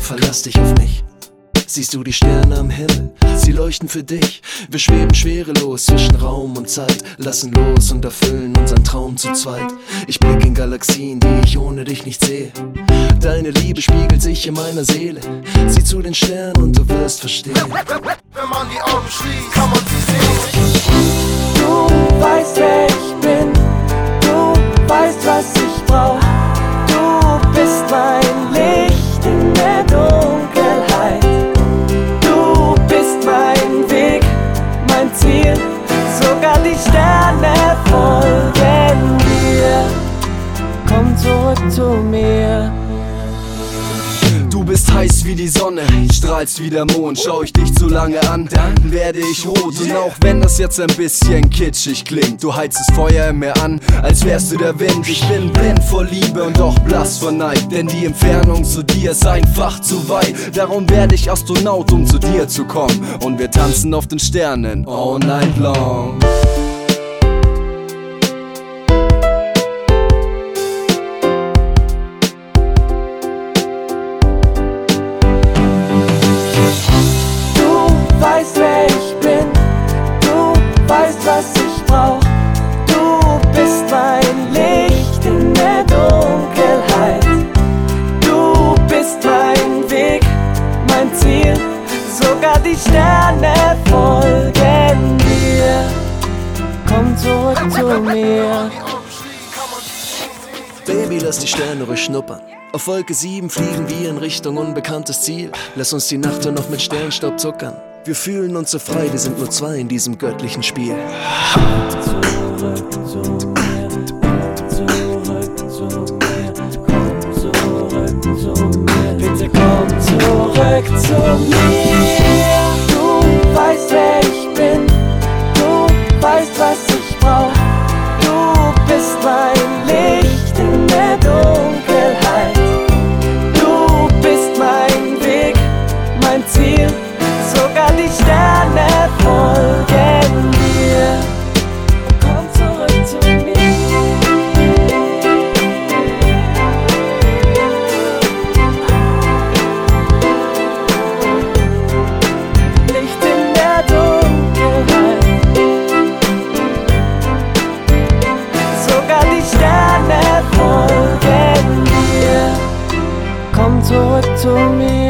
verlass dich auf mich. Siehst du die Sterne am Himmel? Sie leuchten für dich. Wir schweben schwerelos zwischen Raum und Zeit, lassen los und erfüllen unseren Traum zu zweit. Ich blick in Galaxien, die ich ohne dich nicht sehe. Deine Liebe spiegelt sich in meiner Seele. Sieh zu den Sternen und du wirst verstehen. Wenn man die Augen schließt, kann man sie sehen. Zurück zu mir. Du bist heiß wie die Sonne, strahlst wie der Mond. Schau ich dich zu lange an, dann werde ich rot. Und auch wenn das jetzt ein bisschen kitschig klingt, du heizt das Feuer in mir an, als wärst du der Wind. Ich bin blind vor Liebe und doch blass vor Neid, denn die Entfernung zu dir ist einfach zu weit. Darum werde ich Astronaut, um zu dir zu kommen. Und wir tanzen auf den Sternen all night long. Die Sterne folgen dir. Komm zurück zu mir. Baby, lass die Sterne ruhig schnuppern. Auf Wolke 7 fliegen wir in Richtung unbekanntes Ziel. Lass uns die Nacht dann noch mit Sternstaub zuckern. Wir fühlen uns so frei, wir sind nur zwei in diesem göttlichen Spiel. Zurück zu mir. Zurück zu mir. Komm zurück zu mir. Bitte komm zurück zu mir. told me.